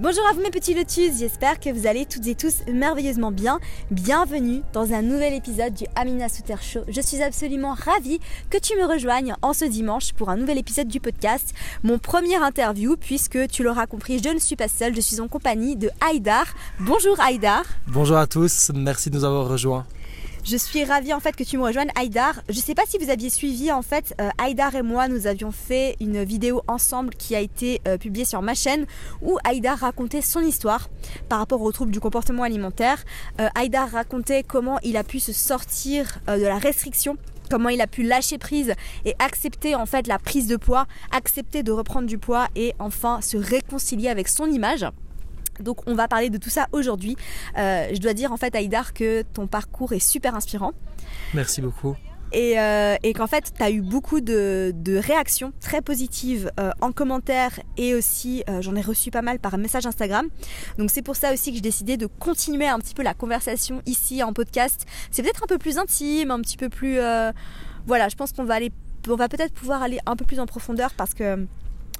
Bonjour à vous mes petits lotus, j'espère que vous allez toutes et tous merveilleusement bien. Bienvenue dans un nouvel épisode du Amina Souter Show. Je suis absolument ravie que tu me rejoignes en ce dimanche pour un nouvel épisode du podcast. Mon premier interview puisque tu l'auras compris, je ne suis pas seule, je suis en compagnie de Haïdar. Bonjour Haïdar. Bonjour à tous, merci de nous avoir rejoints. Je suis ravie en fait que tu me rejoignes, Haïdar. Je ne sais pas si vous aviez suivi en fait, euh, Haïdar et moi, nous avions fait une vidéo ensemble qui a été euh, publiée sur ma chaîne où Haïdar racontait son histoire par rapport aux troubles du comportement alimentaire. Euh, Haïdar racontait comment il a pu se sortir de la restriction comment il a pu lâcher prise et accepter en fait la prise de poids, accepter de reprendre du poids et enfin se réconcilier avec son image. Donc on va parler de tout ça aujourd'hui. Euh, je dois dire en fait Aïdar que ton parcours est super inspirant. Merci beaucoup. Et, euh, qu'en fait, tu as eu beaucoup de, réactions très positives euh, en commentaire et aussi j'en ai reçu pas mal par message Instagram. Donc c'est pour ça aussi que j'ai décidé de continuer un petit peu la conversation ici en podcast. C'est peut-être un peu plus intime, un petit peu plus... voilà, je pense qu'on va aller... On va peut-être pouvoir aller un peu plus en profondeur parce que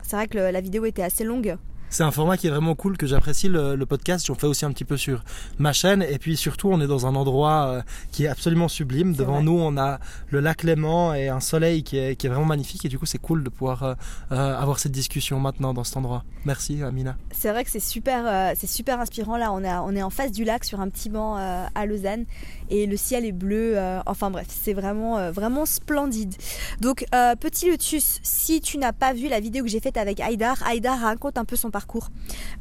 c'est vrai que la vidéo était assez longue c'est un format qui est vraiment cool, que j'apprécie le, podcast. J'en fais aussi un petit peu sur ma chaîne. Et puis surtout, on est dans un endroit euh, qui est absolument sublime. Devant nous, on a le lac Léman et un soleil qui est, vraiment magnifique. Et du coup, c'est cool de pouvoir euh, euh, avoir cette discussion maintenant dans cet endroit. Merci, Amina. C'est vrai que c'est super, c'est super inspirant. Là, on est, on est en face du lac sur un petit banc à Lausanne et le ciel est bleu. enfin bref, c'est vraiment, vraiment splendide. Donc, petit Lotus, si tu n'as pas vu la vidéo que j'ai faite avec Haïdar, Haïdar raconte un peu son parcours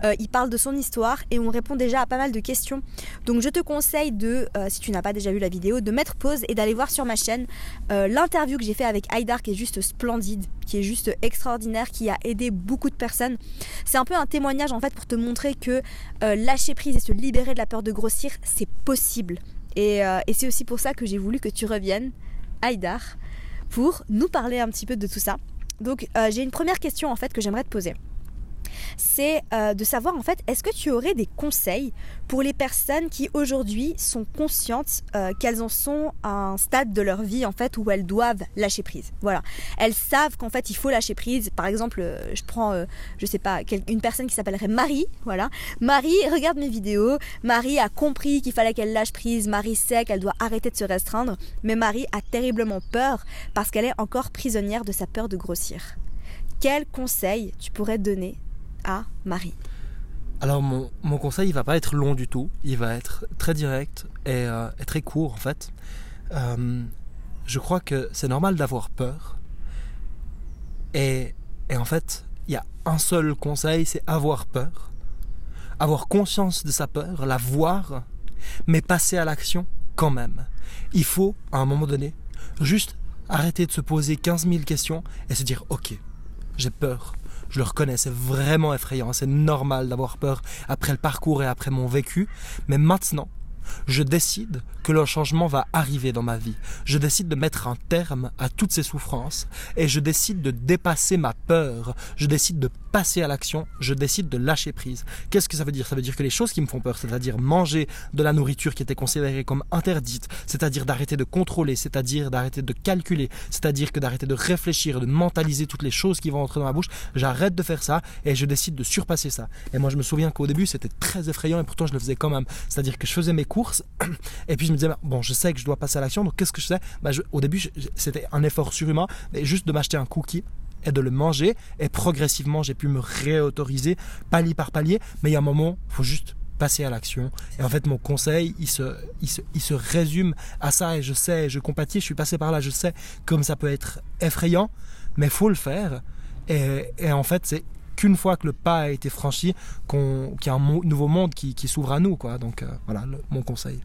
euh, il parle de son histoire et on répond déjà à pas mal de questions. Donc je te conseille de, euh, si tu n'as pas déjà vu la vidéo, de mettre pause et d'aller voir sur ma chaîne euh, l'interview que j'ai fait avec Haïdar qui est juste splendide, qui est juste extraordinaire, qui a aidé beaucoup de personnes. C'est un peu un témoignage en fait pour te montrer que lâcher prise et se libérer de la peur de grossir, c'est possible. Et, et c'est aussi pour ça que j'ai voulu que tu reviennes, Haïdar, pour nous parler un petit peu de tout ça. Donc j'ai une première question en fait que j'aimerais te poser c'est euh, de savoir en fait, est-ce que tu aurais des conseils pour les personnes qui aujourd'hui sont conscientes euh, qu'elles en sont à un stade de leur vie en fait où elles doivent lâcher prise? Voilà, elles savent qu'en fait il faut lâcher prise. Par exemple, euh, je prends, je sais pas, une personne qui s'appellerait Marie. Voilà, Marie regarde mes vidéos. Marie a compris qu'il fallait qu'elle lâche prise. Marie sait qu'elle doit arrêter de se restreindre, mais Marie a terriblement peur parce qu'elle est encore prisonnière de sa peur de grossir. Quel conseil tu pourrais donner Marie alors mon, conseil il va pas être long du tout, il va être très direct et, euh, très court en fait. Euh, je crois que c'est normal d'avoir peur. Et, et en fait, il y a un seul conseil, c'est avoir peur. Avoir conscience de sa peur, la voir, mais passer à l'action quand même. Il faut, à un moment donné, juste arrêter de se poser 15 000 questions et se dire, ok, j'ai peur, je le reconnais, c'est vraiment effrayant, c'est normal d'avoir peur après le parcours et après mon vécu, mais maintenant, je décide que le changement va arriver dans ma vie. Je décide de mettre un terme à toutes ces souffrances et je décide de dépasser ma peur. Je décide de passer à l'action. Je décide de lâcher prise. Qu'est-ce que ça veut dire? Ça veut dire que les choses qui me font peur, c'est-à-dire manger de la nourriture qui était considérée comme interdite, c'est-à-dire d'arrêter de contrôler, c'est-à-dire d'arrêter de calculer, c'est-à-dire que d'arrêter de réfléchir, de mentaliser toutes les choses qui vont entrer dans ma bouche, j'arrête de faire ça et je décide de surpasser ça. Et moi, je me souviens qu'au début, c'était très effrayant et pourtant, je le faisais quand même. C'est-à-dire que je faisais mes courses et puis je me disais, bon, je sais que je dois passer à l'action, donc qu'est-ce que je fais? Bah, Au début, c'était un effort surhumain, mais juste de m'acheter un cookie et de le manger, et progressivement, j'ai pu me réautoriser palier par palier, mais il y a un moment, il faut juste passer à l'action. Et en fait, mon conseil, il se, il, se, il se résume à ça, et je sais, je compatis, je suis passé par là, je sais comme ça peut être effrayant, mais faut le faire. Et, et en fait, c'est qu'une fois que le pas a été franchi, qu'il y a un nouveau monde qui, qui s'ouvre à nous. Quoi. Donc euh, voilà mon conseil.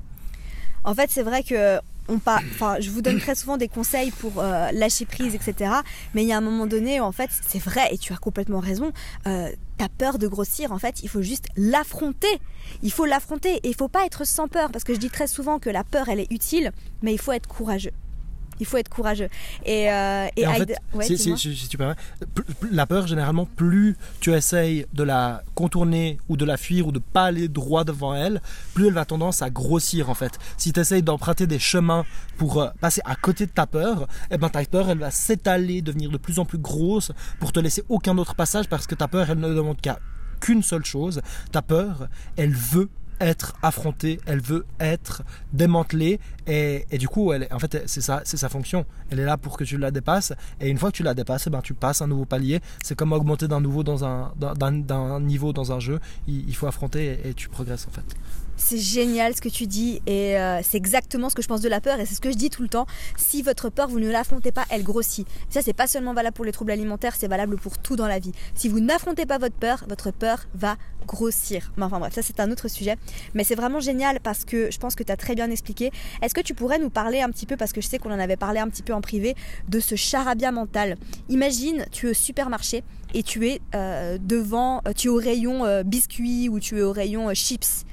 En fait, c'est vrai que enfin, je vous donne très souvent des conseils pour euh, lâcher prise, etc. Mais il y a un moment donné, où, en fait, c'est vrai, et tu as complètement raison. Euh, T'as peur de grossir, en fait, il faut juste l'affronter. Il faut l'affronter et il faut pas être sans peur, parce que je dis très souvent que la peur, elle est utile, mais il faut être courageux. Il faut être courageux. Et, euh, et, en fait, si, tu permets, la peur, généralement, plus tu essayes de la contourner ou de la fuir ou de pas aller droit devant elle, plus elle va tendance à grossir en fait. Si tu essayes d'emprunter des chemins pour euh, passer à côté de ta peur, eh ben ta peur, elle va s'étaler, devenir de plus en plus grosse pour te laisser aucun autre passage parce que ta peur, elle ne demande qu'à qu'une seule chose. Ta peur, elle veut être affrontée, elle veut être démantelée et, du coup, elle, en fait, c'est ça, c'est sa fonction. Elle est là pour que tu la dépasses et une fois que tu la dépasses, ben, tu passes un nouveau palier. C'est comme augmenter d'un nouveau dans un, niveau dans un jeu. Il, faut affronter et, tu progresses en fait. C'est génial ce que tu dis et euh, c'est exactement ce que je pense de la peur et c'est ce que je dis tout le temps. Si votre peur, vous ne l'affrontez pas, elle grossit. Ça, c'est pas seulement valable pour les troubles alimentaires, c'est valable pour tout dans la vie. Si vous n'affrontez pas votre peur, votre peur va grossir. Mais enfin bref, ça c'est un autre sujet. Mais c'est vraiment génial parce que je pense que tu as très bien expliqué. Est-ce que tu pourrais nous parler un petit peu, parce que je sais qu'on en avait parlé un petit peu en privé, de ce charabia mental? Imagine, tu es au supermarché et tu es euh, devant, euh, tu es au rayon biscuits ou tu es au rayon chips.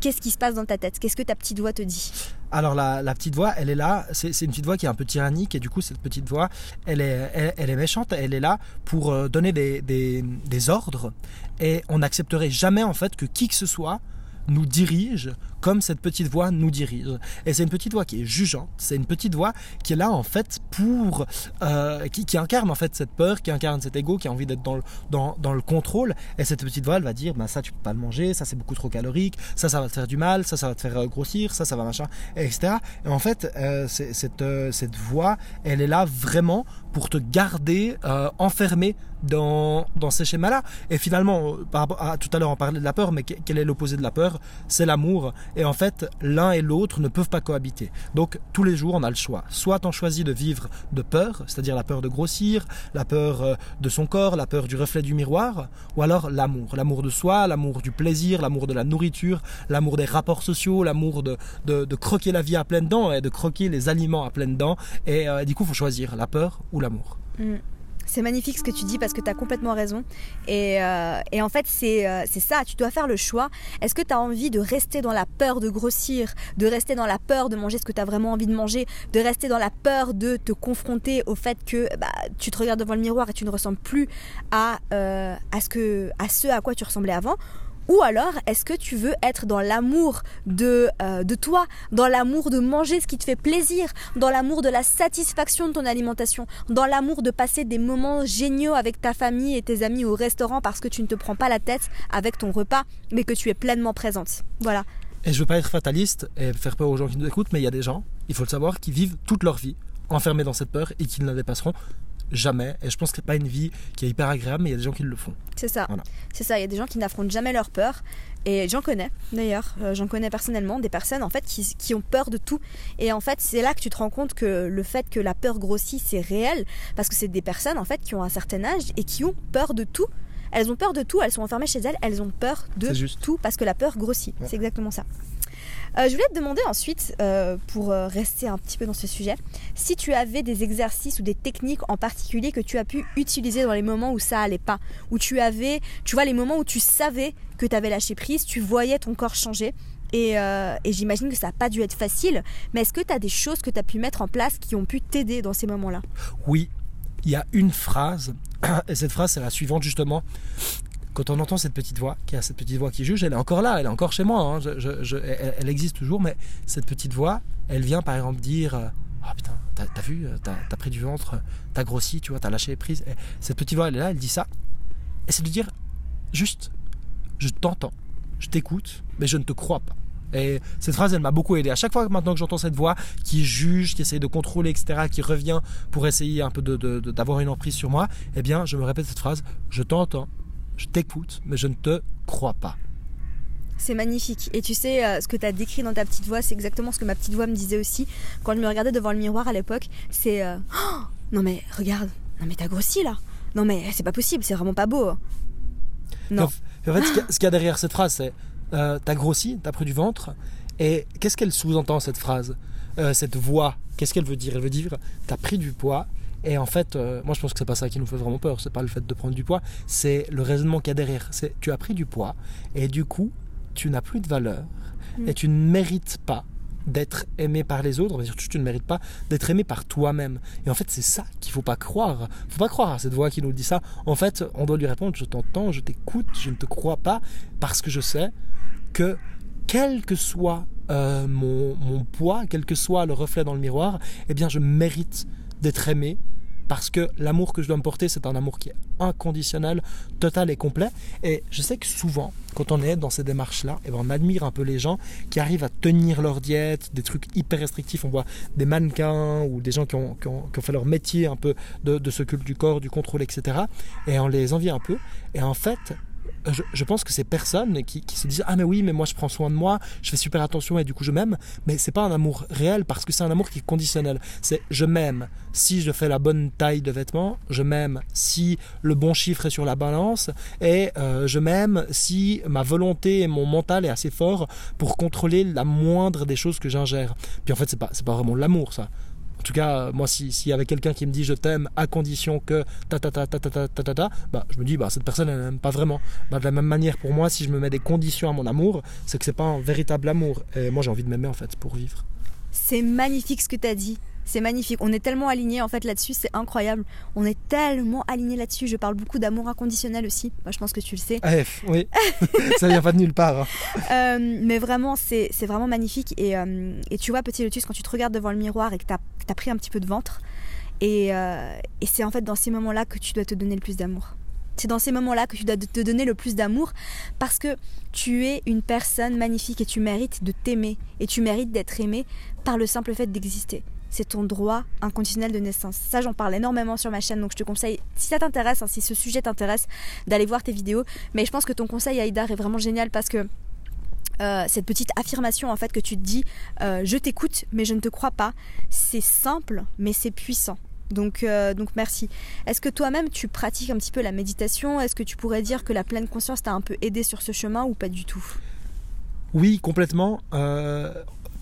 Qu'est-ce qui se passe dans ta tête? Qu'est-ce que ta petite voix te dit? Alors la, petite voix, elle est là, c'est une petite voix qui est un peu tyrannique et du coup cette petite voix, elle est, elle, est méchante, elle est là pour donner des, des ordres. Et on n'accepterait jamais en fait que qui que ce soit nous dirige comme cette petite voix nous dirige. Et c'est une petite voix qui est jugeante, c'est une petite voix qui est là en fait pour... Euh, qui, incarne en fait cette peur, qui incarne cet ego, qui a envie d'être dans le, dans, dans, le contrôle. Et cette petite voix, elle va dire, bah, ça tu peux pas le manger, ça c'est beaucoup trop calorique, ça ça va te faire du mal, ça ça va te faire euh, grossir, ça ça va machin, etc. Et en fait, euh, cette, cette voix, elle est là vraiment pour te garder enfermé dans, dans ces schémas-là. Et finalement, par à, tout à l'heure on parlait de la peur, mais quel est l'opposé de la peur? C'est l'amour. Et en fait, l'un et l'autre ne peuvent pas cohabiter. Donc tous les jours, on a le choix. Soit on choisit de vivre de peur, c'est-à-dire la peur de grossir, la peur euh, de son corps, la peur du reflet du miroir, ou alors l'amour. L'amour de soi, l'amour du plaisir, l'amour de la nourriture, l'amour des rapports sociaux, l'amour de, de, croquer la vie à pleines dents et de croquer les aliments à pleines dents. Et euh, du coup, il faut choisir la peur ou l'amour. Mm. C'est magnifique ce que tu dis parce que tu as complètement raison. Et, euh, en fait, euh, c'est ça, tu dois faire le choix. Est-ce que tu as envie de rester dans la peur de grossir, de rester dans la peur de manger ce que tu as vraiment envie de manger, de rester dans la peur de te confronter au fait que bah, tu te regardes devant le miroir et tu ne ressembles plus à, euh, ce à quoi tu ressemblais avant? Ou alors, est-ce que tu veux être dans l'amour de, euh, de toi, dans l'amour de manger ce qui te fait plaisir, dans l'amour de la satisfaction de ton alimentation, dans l'amour de passer des moments géniaux avec ta famille et tes amis au restaurant parce que tu ne te prends pas la tête avec ton repas, mais que tu es pleinement présente. Voilà. Et je veux pas être fataliste et faire peur aux gens qui nous écoutent, mais il y a des gens, il faut le savoir, qui vivent toute leur vie enfermés dans cette peur et qui ne la dépasseront jamais. Et je pense que c'est pas une vie qui est hyper agréable, mais il y a des gens qui le font. C'est ça. C'est ça. Il y a des gens qui n'affrontent jamais leur peur. Et j'en connais d'ailleurs, euh, j'en connais personnellement des personnes en fait qui, qui, ont peur de tout. Et en fait, c'est là que tu te rends compte que le fait que la peur grossit, c'est réel. Parce que c'est des personnes en fait qui ont un certain âge et qui ont peur de tout. Elles ont peur de tout, elles sont enfermées chez elles, elles ont peur de tout parce que la peur grossit. C'est exactement ça. Euh, je voulais te demander ensuite, euh, pour euh, rester un petit peu dans ce sujet, si tu avais des exercices ou des techniques en particulier que tu as pu utiliser dans les moments où ça allait pas, où tu avais, tu vois, les moments où tu savais que tu avais lâché prise, tu voyais ton corps changer. Et, et j'imagine que ça n'a pas dû être facile, mais est-ce que tu as des choses que tu as pu mettre en place qui ont pu t'aider dans ces moments-là? Oui, il y a une phrase, et cette phrase c'est la suivante justement, quand on entend cette petite voix, qui a cette petite voix qui juge, elle est encore là, elle est encore chez moi, hein. elle, existe toujours, mais cette petite voix, elle vient par exemple dire Oh putain, t'as vu, t'as pris du ventre, t'as grossi, tu vois, t'as lâché prise. cette petite voix, elle est là, elle dit ça. Et c'est de dire Juste, je t'entends, je t'écoute, mais je ne te crois pas. Et cette phrase, elle m'a beaucoup aidé. À chaque fois maintenant que j'entends cette voix qui juge, qui essaye de contrôler, etc., qui revient pour essayer un peu d'avoir une emprise sur moi, eh bien, je me répète cette phrase Je t'entends, je t'écoute, mais je ne te crois pas. C'est magnifique. Et tu sais, euh, ce que tu as décrit dans ta petite voix, c'est exactement ce que ma petite voix me disait aussi quand elle me regardait devant le miroir à l'époque. C'est euh, oh, Non mais regarde, non mais t'as grossi là. Non mais c'est pas possible, c'est vraiment pas beau. Non. En fait, ce qu'il y a derrière cette phrase, c'est euh, T'as grossi, t'as pris du ventre. Et qu'est-ce qu'elle sous-entend cette phrase? Euh, cette voix, qu'est-ce qu'elle veut dire? Elle veut dire, tu as pris du poids. Et en fait, euh, moi je pense que c'est pas ça qui nous fait vraiment peur, c'est pas le fait de prendre du poids, c'est le raisonnement qu'il y a derrière. C'est tu as pris du poids et du coup, tu n'as plus de valeur Mm. et tu ne mérites pas d'être aimé par les autres, dire tu, tu ne mérites pas d'être aimé par toi-même. Et en fait, c'est ça qu'il faut pas croire. Faut pas croire à cette voix qui nous dit ça. En fait, on doit lui répondre je t'entends, je t'écoute, je ne te crois pas parce que je sais que quel que soit euh, mon, mon poids, quel que soit le reflet dans le miroir, eh bien je mérite d'être aimé parce que l'amour que je dois me porter, c'est un amour qui est inconditionnel, total et complet. Et je sais que souvent, quand on est dans ces démarches-là, eh ben, on admire un peu les gens qui arrivent à tenir leur diète, des trucs hyper restrictifs. On voit des mannequins ou des gens qui ont, fait leur métier un peu de, de ce culte du corps, du contrôle, etc. Et on les envie un peu. Et en fait, je, pense que ces personnes qui, se disent ah mais oui mais moi je prends soin de moi je fais super attention et du coup je m'aime. Mais c'est pas un amour réel parce que c'est un amour qui est conditionnel. C'est je m'aime. Si je fais la bonne taille de vêtements je m'aime. Si le bon chiffre est sur la balance et euh, je m'aime. Si ma volonté et mon mental est assez fort pour contrôler la moindre des choses que j'ingère. Puis en fait c'est pas c'est pas vraiment l'amour ça tout cas, moi, si- s'il y avait quelqu'un qui me dit je t'aime à condition que ta ta ta ta ta ta ta ta ta, bah, je me dis bah cette personne elle n'aime pas vraiment. Bah, de la même manière pour moi, si je me mets des conditions à mon amour, c'est que c'est pas un véritable amour. Et moi, j'ai envie de m'aimer en fait pour vivre. C'est magnifique ce que tu as dit. C'est magnifique. On est tellement alignés en fait là-dessus, c'est incroyable. On est tellement alignés là-dessus. Je parle beaucoup d'amour inconditionnel aussi. Moi, je pense que tu le sais. AF, oui, ça vient pas de nulle part. hein. Euh, mais vraiment, c'est vraiment magnifique. Et, euh, et tu vois, petit Lotus, quand tu te regardes devant le miroir et que tu as, pris un petit peu de ventre, et, euh, et c'est en fait dans ces moments-là que tu dois te donner le plus d'amour. C'est dans ces moments-là que tu dois te donner le plus d'amour parce que tu es une personne magnifique et tu mérites de t'aimer et tu mérites d'être aimé par le simple fait d'exister. C'est ton droit inconditionnel de naissance. Ça, j'en parle énormément sur ma chaîne, donc je te conseille, si ça t'intéresse, hein, si ce sujet t'intéresse, d'aller voir tes vidéos. Mais je pense que ton conseil, Aïdar, est vraiment génial parce que euh, cette petite affirmation en fait que tu te dis euh, je t'écoute mais je ne te crois pas c'est simple mais c'est puissant donc, euh, donc merci. Est-ce que toi-même tu pratiques un petit peu la méditation? Est-ce que tu pourrais dire que la pleine conscience t'a un peu aidé sur ce chemin ou pas du tout? Oui, complètement.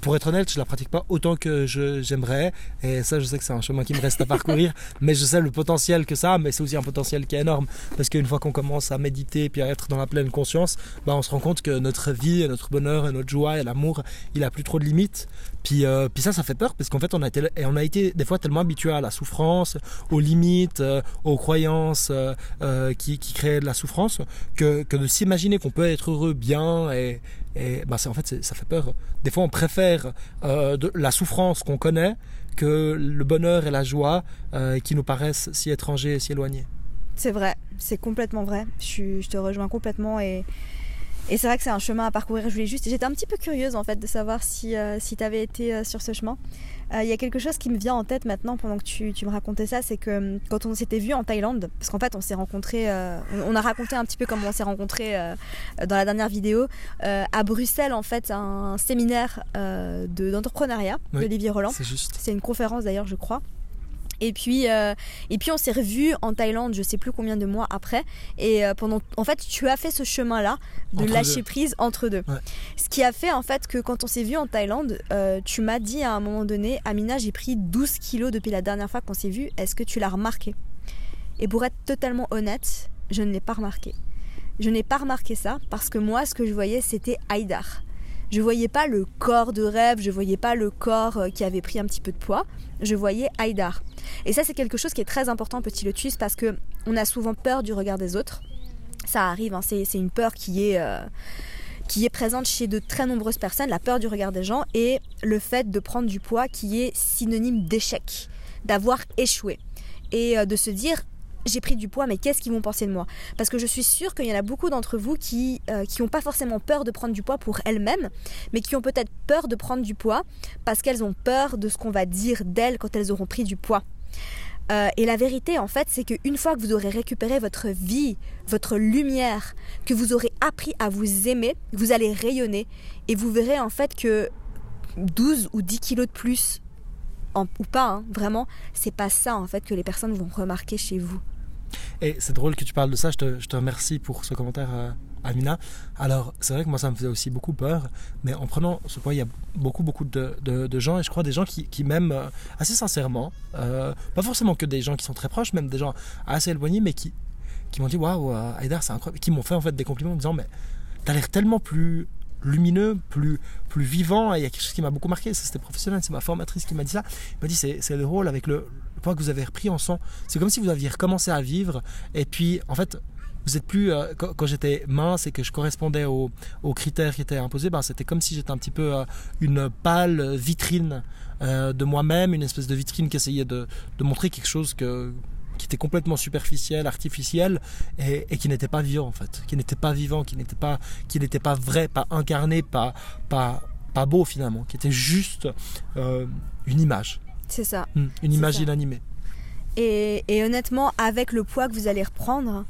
Pour être honnête, je la pratique pas autant que j'aimerais. Et ça, je sais que c'est un chemin qui me reste à parcourir. mais je sais le potentiel que ça a. Mais c'est aussi un potentiel qui est énorme. Parce qu'une fois qu'on commence à méditer puis à être dans la pleine conscience, bah, on se rend compte que notre vie, et notre bonheur, et notre joie et l'amour, il a plus trop de limites. Puis, euh, puis ça, ça fait peur parce qu'en fait, on a été, et on a été des fois tellement habitué à la souffrance, aux limites, euh, aux croyances euh, qui, qui créent de la souffrance, que, que de s'imaginer qu'on peut être heureux, bien et, et bah, en fait, ça fait peur. Des fois, on préfère euh, la souffrance qu'on connaît que le bonheur et la joie euh, qui nous paraissent si étrangers et si éloignés. C'est vrai, c'est complètement vrai. Je, je te rejoins complètement et, et c'est vrai que c'est un chemin à parcourir. Je voulais juste, j'étais un petit peu curieuse en fait de savoir si, euh, si tu avais été euh, sur ce chemin. Euh, Il y a quelque chose qui me vient en tête maintenant pendant que tu, tu me racontais ça, c'est que quand on s'était vu en Thaïlande, parce qu'en fait on s'est rencontrés, on, on a raconté un petit peu comment on s'est rencontrés dans la dernière vidéo, à Bruxelles en fait, un séminaire euh, de- d'entrepreneuriat Oui. d'Olivier Roland. C'est juste. C'est une conférence d'ailleurs, je crois. Et puis, euh, et puis on s'est revus en Thaïlande, je sais plus combien de mois après. Et euh, pendant, en fait, tu as fait ce chemin-là de Entre lâcher deux. prise entre deux. Ouais. Ce qui a fait en fait que quand on s'est vu en Thaïlande, euh, tu m'as dit à un moment donné, Amina, j'ai pris 12 kilos depuis la dernière fois qu'on s'est vu. Est-ce que tu l'as remarqué? Et pour être totalement honnête, je ne l'ai pas remarqué. Je n'ai pas remarqué ça parce que moi, ce que je voyais, c'était Haïdar. Je voyais pas le corps de rêve, je voyais pas le corps euh, qui avait pris un petit peu de poids, je voyais Haïdar. Et ça, c'est quelque chose qui est très important, petit lotus, parce que on a souvent peur du regard des autres. Ça arrive, hein, c'est une peur qui est, euh, qui est présente chez de très nombreuses personnes, la peur du regard des gens et le fait de prendre du poids qui est synonyme d'échec, d'avoir échoué. Et euh, de se dire, j'ai pris du poids, mais qu'est-ce qu'ils vont penser de moi? Parce que je suis sûre qu'il y en a beaucoup d'entre vous qui n'ont pas forcément peur de prendre du poids pour elles-mêmes, mais qui ont peut-être peur de prendre du poids parce qu'elles ont peur de ce qu'on va dire d'elles quand elles auront pris du poids. Euh, et la vérité, en fait, c'est qu'une fois que vous aurez récupéré votre vie, votre lumière, que vous aurez appris à vous aimer, vous allez rayonner et vous verrez en fait que 12 ou 10 kilos de plus, ou pas, hein, vraiment, c'est pas ça en fait que les personnes vont remarquer chez vous. Et c'est drôle que tu parles de ça, je te, remercie pour ce commentaire, euh, Amina. Alors, c'est vrai que moi, ça me faisait aussi beaucoup peur, mais en prenant ce point, il y a beaucoup, beaucoup de, gens, et je crois des gens qui, m'aiment euh, assez sincèrement, euh, pas forcément que des gens qui sont très proches, même des gens assez éloignés, mais qui, m'ont dit Waouh, Haïdar, c'est incroyable, qui m'ont fait en fait des compliments en me disant Mais t'as l'air tellement plus lumineux, plus, plus vivant, et il y a quelque chose qui m'a beaucoup marqué, c'était professionnel, c'est ma formatrice qui m'a dit ça. Elle m'a dit C'est le rôle avec le point que vous avez repris en sang. C'est comme si vous aviez recommencé à vivre, et puis en fait, vous êtes plus euh, quand, j'étais mince et que je correspondais aux, critères qui étaient imposés ben, c'était comme si j'étais un petit peu euh, une pâle vitrine euh, de moi-même une espèce de vitrine qui essayait de, montrer quelque chose que qui était complètement superficiel, artificiel et, et qui n'était pas vivant en fait, qui n'était pas vivant, qui n'était pas, qui n'était pas vrai, pas incarné, pas, pas, pas beau finalement, qui était juste une image, C'est ça. Hmm, une image ça. inanimée. Et, et honnêtement, avec le poids que vous allez reprendre,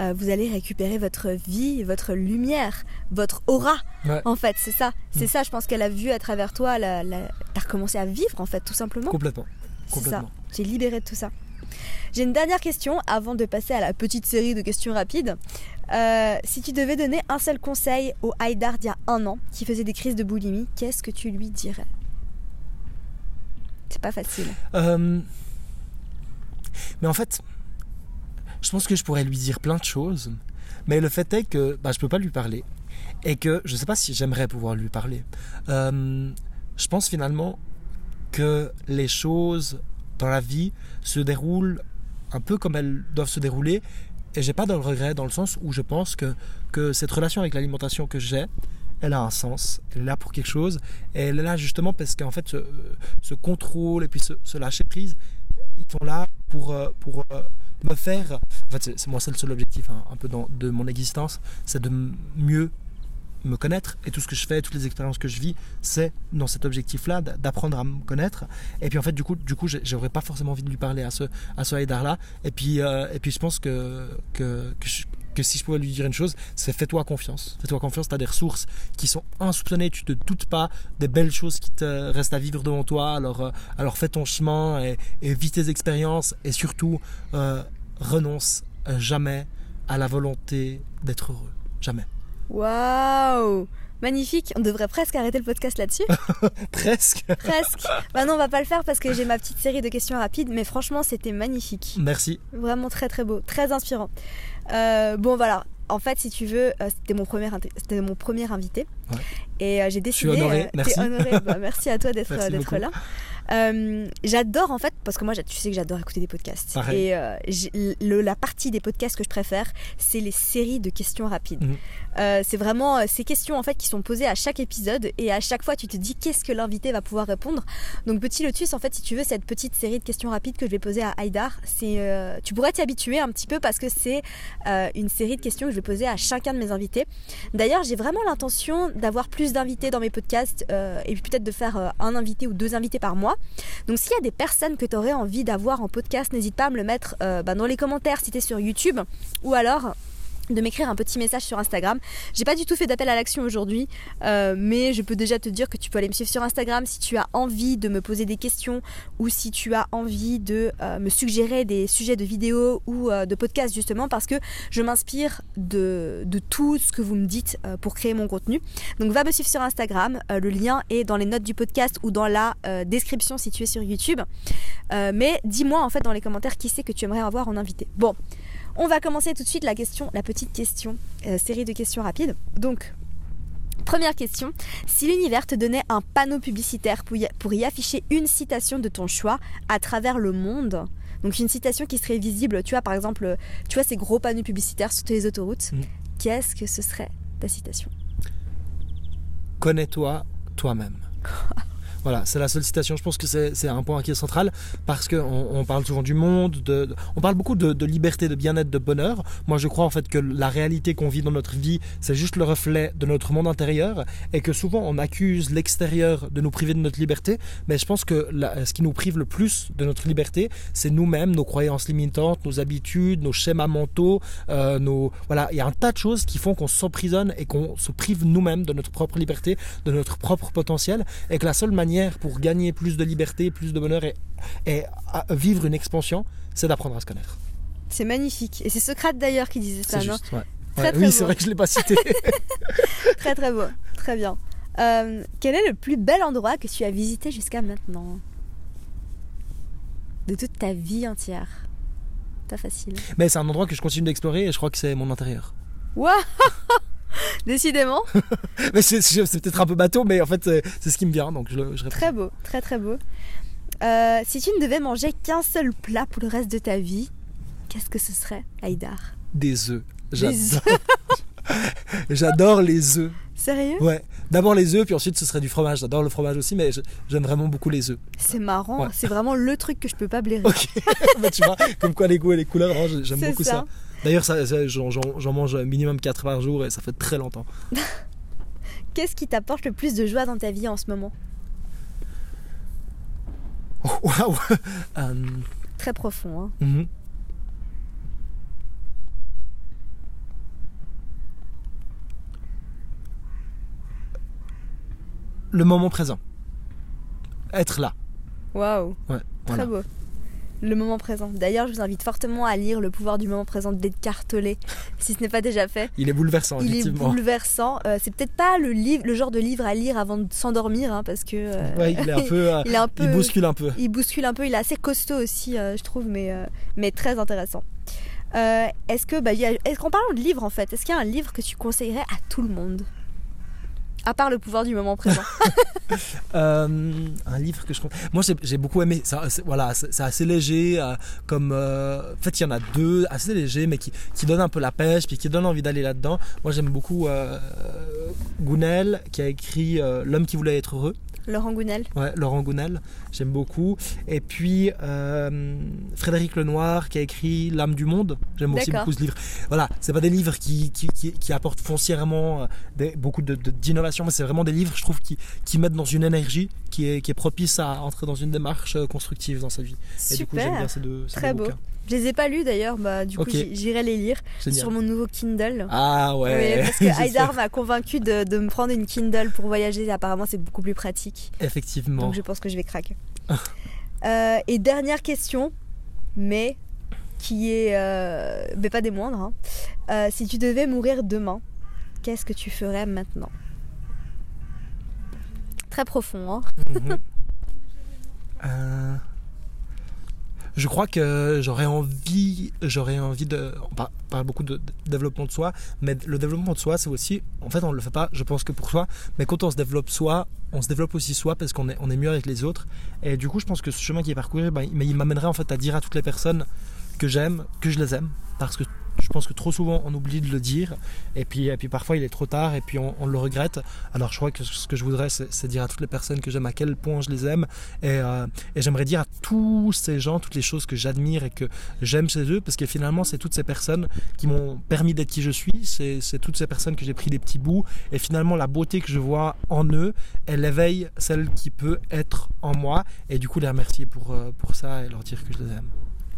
euh, vous allez récupérer votre vie, votre lumière, votre aura. Ouais. En fait, c'est ça. C'est Mm. ça, je pense qu'elle a vu à travers toi. La, la... T'as recommencé à vivre, en fait, tout simplement. Complètement, C'est ça. complètement. J'ai libéré de tout ça. J'ai une dernière question avant de passer à la petite série de questions rapides. Euh, si tu devais donner un seul conseil au Haïdar d'il y a un an qui faisait des crises de boulimie, qu'est-ce que tu lui dirais? C'est pas facile. Euh, mais en fait, je pense que je pourrais lui dire plein de choses. Mais le fait est que bah, je peux pas lui parler. Et que je sais pas si j'aimerais pouvoir lui parler. Euh, je pense finalement que les choses dans la vie se déroulent un peu comme elles doivent se dérouler. Et j'ai pas de regret dans le sens où je pense que, que cette relation avec l'alimentation que j'ai, elle a un sens. Elle est là pour quelque chose. Et elle est là justement parce qu'en fait, ce, ce contrôle et puis ce, lâcher prise, ils sont là pour, euh, pour euh, me faire. En fait, c'est moi, c'est le seul objectif hein, un peu dans- de mon existence, c'est de mieux me connaître et tout ce que je fais, toutes les expériences que je vis, c'est dans cet objectif-là d'apprendre à me connaître. Et puis en fait, du coup, du coup, j'aurais pas forcément envie de lui parler à ce à ce Haïdar-là. Et puis euh, et puis je pense que que, que, je- que si je pouvais lui dire une chose, c'est fais-toi confiance. Fais-toi confiance, tu as des ressources qui sont insoupçonnées, tu te doutes pas des belles choses qui te restent à vivre devant toi. Alors, euh, alors fais ton chemin et, et vis tes expériences et surtout euh, renonce jamais à la volonté d'être heureux. Jamais. Waouh Magnifique, on devrait presque arrêter le podcast là-dessus. Presque. presque. Bah non, on va pas le faire parce que j'ai ma petite série de questions rapides, mais franchement, c'était magnifique. Merci. Vraiment très très beau, très inspirant. Euh, bon voilà, en fait, si tu veux, euh, c'était mon premier, mon premier invité. Ouais. Et euh, j'ai décidé. suis honoré, euh, merci. Bah, merci à toi d'être beaucoup. là. Euh, j'adore en fait, parce que moi, tu sais que j'adore écouter des podcasts. Pareil. Et euh, le- la partie des podcasts que je préfère, c'est les séries de questions rapides. Mhm. Euh, c'est vraiment euh, ces questions en fait qui sont posées à chaque épisode et à chaque fois tu te dis qu'est-ce que l'invité va pouvoir répondre? Donc petit lotus en fait si tu veux cette petite série de questions rapides que je vais poser à Haïdar, c'est euh, tu pourrais t'y habituer un petit peu parce que c'est euh, une série de questions que je vais poser à chacun de mes invités. D'ailleurs j'ai vraiment l'intention d'avoir plus d'invités dans mes podcasts euh, et peut-être de faire euh, un invité ou deux invités par mois. Donc s'il y a des personnes que tu aurais envie d'avoir en podcast, n'hésite pas à me le mettre euh, bah, dans les commentaires si tu es sur YouTube ou alors de m'écrire un petit message sur Instagram. J'ai pas du tout fait d'appel à l'action aujourd'hui, euh, mais je peux déjà te dire que tu peux aller me suivre sur Instagram si tu as envie de me poser des questions ou si tu as envie de euh, me suggérer des sujets de vidéos ou euh, de podcasts justement parce que je m'inspire de, de tout ce que vous me dites pour créer mon contenu. Donc va me suivre sur Instagram, le lien est dans les notes du podcast ou dans la description si tu es sur YouTube. Mais dis-moi en fait dans les commentaires qui c'est que tu aimerais avoir en invité. Bon, on va commencer tout de suite la question, la petite question, euh, série de questions rapides. Donc, première question si l'univers te donnait un panneau publicitaire pour y, pour y afficher une citation de ton choix à travers le monde, donc une citation qui serait visible, tu vois par exemple, tu vois ces gros panneaux publicitaires sur les autoroutes, Mhm. qu'est-ce que ce serait ta citation? Connais-toi toi-même. Voilà, c'est la seule citation. Je pense que c'est un point qui est central parce qu'on on parle souvent du monde, de, de- on parle beaucoup de, liberté, de bien-être, de bonheur. Moi, je crois en fait que la réalité qu'on vit dans notre vie, c'est juste le reflet de notre monde intérieur et que souvent on accuse l'extérieur de nous priver de notre liberté. Mais je pense que ce qui nous prive le plus de notre liberté, c'est nous-mêmes, nos croyances limitantes, nos habitudes, nos schémas mentaux, euh, nos voilà. Il y a un tas de choses qui font qu'on s'emprisonne et qu'on se prive nous-mêmes de notre propre liberté, de notre propre potentiel, et que la seule manière pour gagner plus de liberté, plus de bonheur et, vivre une expansion, c'est d'apprendre à se connaître. C'est magnifique. Et c'est Socrate d'ailleurs qui disait ça, non juste, ouais. Très, Ouais, très oui, c'est vrai que je l'ai pas cité. Très très beau. Très bien. Euh, quel est le plus bel endroit que tu as visité jusqu'à maintenant? De toute ta vie entière. Pas facile. Mais c'est un endroit que je continue d'explorer et je crois que c'est mon intérieur. Waouh Décidément, Mais c'est peut-être un peu bateau, mais en fait, c'est ce qui me vient, donc je, je très beau, très très beau. Euh, si tu ne devais manger qu'un seul plat pour le reste de ta vie, qu'est-ce que ce serait, Haïdar? Des œufs. J'adore. J'adore les œufs. Sérieux? Ouais. D'abord les œufs, puis ensuite ce serait du fromage. J'adore le fromage aussi, mais j'aime vraiment beaucoup les œufs. C'est marrant, Ouais. c'est vraiment le truc que je peux pas blairer. Ok. Bah, tu vois, comme quoi les goûts et les couleurs, j'aime beaucoup ça. ça. D'ailleurs, ça, ça, j'en, mange minimum 4 par jour et ça fait très longtemps. Qu'est-ce qui t'apporte le plus de joie dans ta vie en ce moment? Oh, Waouh. Euh, Très profond, hein. mhm. Le moment présent. Être là. Waouh Ouais. Très Voilà. beau. Le moment présent. D'ailleurs, je vous invite fortement à lire Le pouvoir du moment présent d'Edgar Tolle, si ce n'est pas déjà fait. Il est bouleversant, Il est bouleversant. Euh, c'est peut-être pas le, livre, le genre de livre à lire avant de s'endormir, hein, parce que euh, Ouais, il est un peu. euh, il est un peu, il bouscule un peu. il bouscule un peu. Il est assez costaud aussi, euh, je trouve, mais, mais très intéressant. Est-ce que, bah, a- est-ce qu'en parlant de livres en fait, est-ce qu'il y a un livre que tu conseillerais à tout le monde? À part le pouvoir du moment présent. Euh, un livre que je. Moi, j'ai, beaucoup aimé. Voilà, c'est, assez léger. euh, comme, euh, en fait, il y en a deux assez légers, mais qui, qui donnent un peu la pêche, puis qui donnent envie d'aller là-dedans. Moi, j'aime beaucoup Gounel, qui a écrit L'homme qui voulait être heureux. Laurent Gounel. Ouais, Laurent Gounel, j'aime beaucoup. Et puis euh, Frédéric Lenoir qui a écrit L'âme du monde. J'aime aussi beaucoup ce livre. Voilà, c'est pas des livres qui, qui, qui, qui apportent foncièrement euh, des- beaucoup de- de- d'innovation, mais c'est vraiment des livres, je trouve, qui, qui mettent dans une énergie qui est, qui est propice à entrer dans une démarche euh, constructive dans sa vie. Et du coup, j'aime Super. bien ces deux, ces Très deux beau. bouquins. Je les ai pas lus d'ailleurs, bah, du coup j'irai les lire Génial. sur mon nouveau Kindle. Ah ouais, Oui, parce que. Haïdar m'a convaincu de, de me prendre une Kindle pour voyager. Apparemment, c'est beaucoup plus pratique. Effectivement. Donc, je pense que je vais craquer. Euh, et dernière question, mais qui est. euh, mais pas des moindres. hein. Euh, si tu devais mourir demain, qu'est-ce que tu ferais maintenant? Très profond, hein Mhm. Je crois que j'aurais envie, j'aurais envie de. On par- parle beaucoup de, développement de soi, mais le développement de soi, c'est aussi. En fait, on ne le fait pas, je pense que pour soi, mais quand on se développe soi, on se développe aussi soi parce qu'on est, mieux avec les autres. Et du coup, je pense que ce chemin qui est parcouru, il- mais il m'amènerait en fait à dire à toutes les personnes que j'aime, que je les aime, parce que je pense que trop souvent on oublie de le dire, et puis, et puis parfois il est trop tard, et puis on, le regrette. Alors je crois que ce que je voudrais, c'est dire à toutes les personnes que j'aime à quel point je les aime, et, euh, et j'aimerais dire à tous ces gens toutes les choses que j'admire et que j'aime chez eux, parce que finalement c'est toutes ces personnes qui m'ont permis d'être qui je suis, c'est c'est toutes ces personnes que j'ai pris des petits bouts, et finalement la beauté que je vois en eux, elle éveille celle qui peut être en moi, et du coup les remercier pour, euh, pour ça et leur dire que je les aime.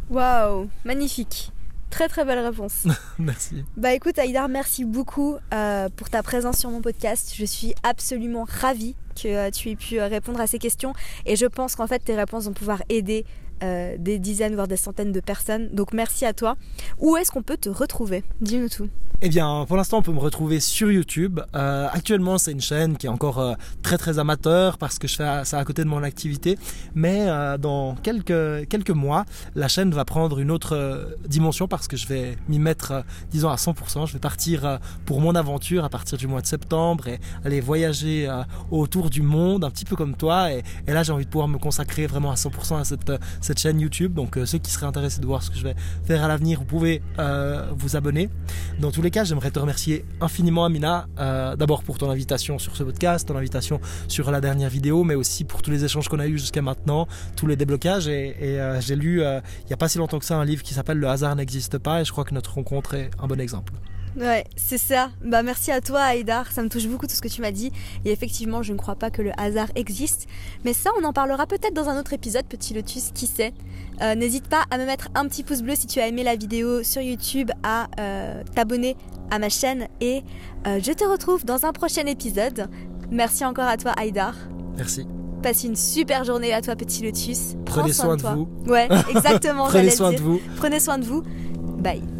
Waouh, magnifique. Très très belle réponse. Merci. Bah écoute Aïdar, merci beaucoup euh, pour ta présence sur mon podcast. Je suis absolument ravie que euh, tu aies pu euh, répondre à ces questions et je pense qu'en fait tes réponses vont pouvoir aider euh, des dizaines voire des centaines de personnes. Donc merci à toi. Où est-ce qu'on peut te retrouver? Dis-nous tout. Eh bien, pour l'instant, on peut me retrouver sur YouTube. Euh, actuellement, c'est une chaîne qui est encore euh, très très amateur parce que je fais ça à côté de mon activité. Mais euh, dans quelques, quelques mois, la chaîne va prendre une autre euh, dimension parce que je vais m'y mettre, euh, disons, à 100%. Je vais partir euh, pour mon aventure à partir du mois de septembre et aller voyager autour du monde, un petit peu comme toi. Et, et là, j'ai envie de pouvoir me consacrer vraiment à 100% à cette, cette chaîne YouTube. Donc, ceux qui seraient intéressés de voir ce que je vais faire à l'avenir, vous pouvez vous abonner. Dans tous les j'aimerais te remercier infiniment, Amina, euh, d'abord pour ton invitation sur ce podcast, ton invitation sur la dernière vidéo, mais aussi pour tous les échanges qu'on a eus jusqu'à maintenant, tous les déblocages. Et, et, euh, j'ai lu euh, il n'y a pas si longtemps que ça un livre qui s'appelle Le hasard n'existe pas, et je crois que notre rencontre est un bon exemple. Ouais, c'est ça. Bah merci à toi Aïdar, ça me touche beaucoup tout ce que tu m'as dit. Et effectivement, je ne crois pas que le hasard existe. Mais ça, on en parlera peut-être dans un autre épisode, petit lotus, qui sait. Euh, N'hésite pas à me mettre un petit pouce bleu si tu as aimé la vidéo sur YouTube, à euh, t'abonner à ma chaîne. Et euh, je te retrouve dans un prochain épisode. Merci encore à toi Aïdar. Merci. Passe une super journée à toi petit lotus. Prends Prenez soin de toi. vous. Ouais, exactement. Prenez soin de vous. Prenez soin de vous. Bye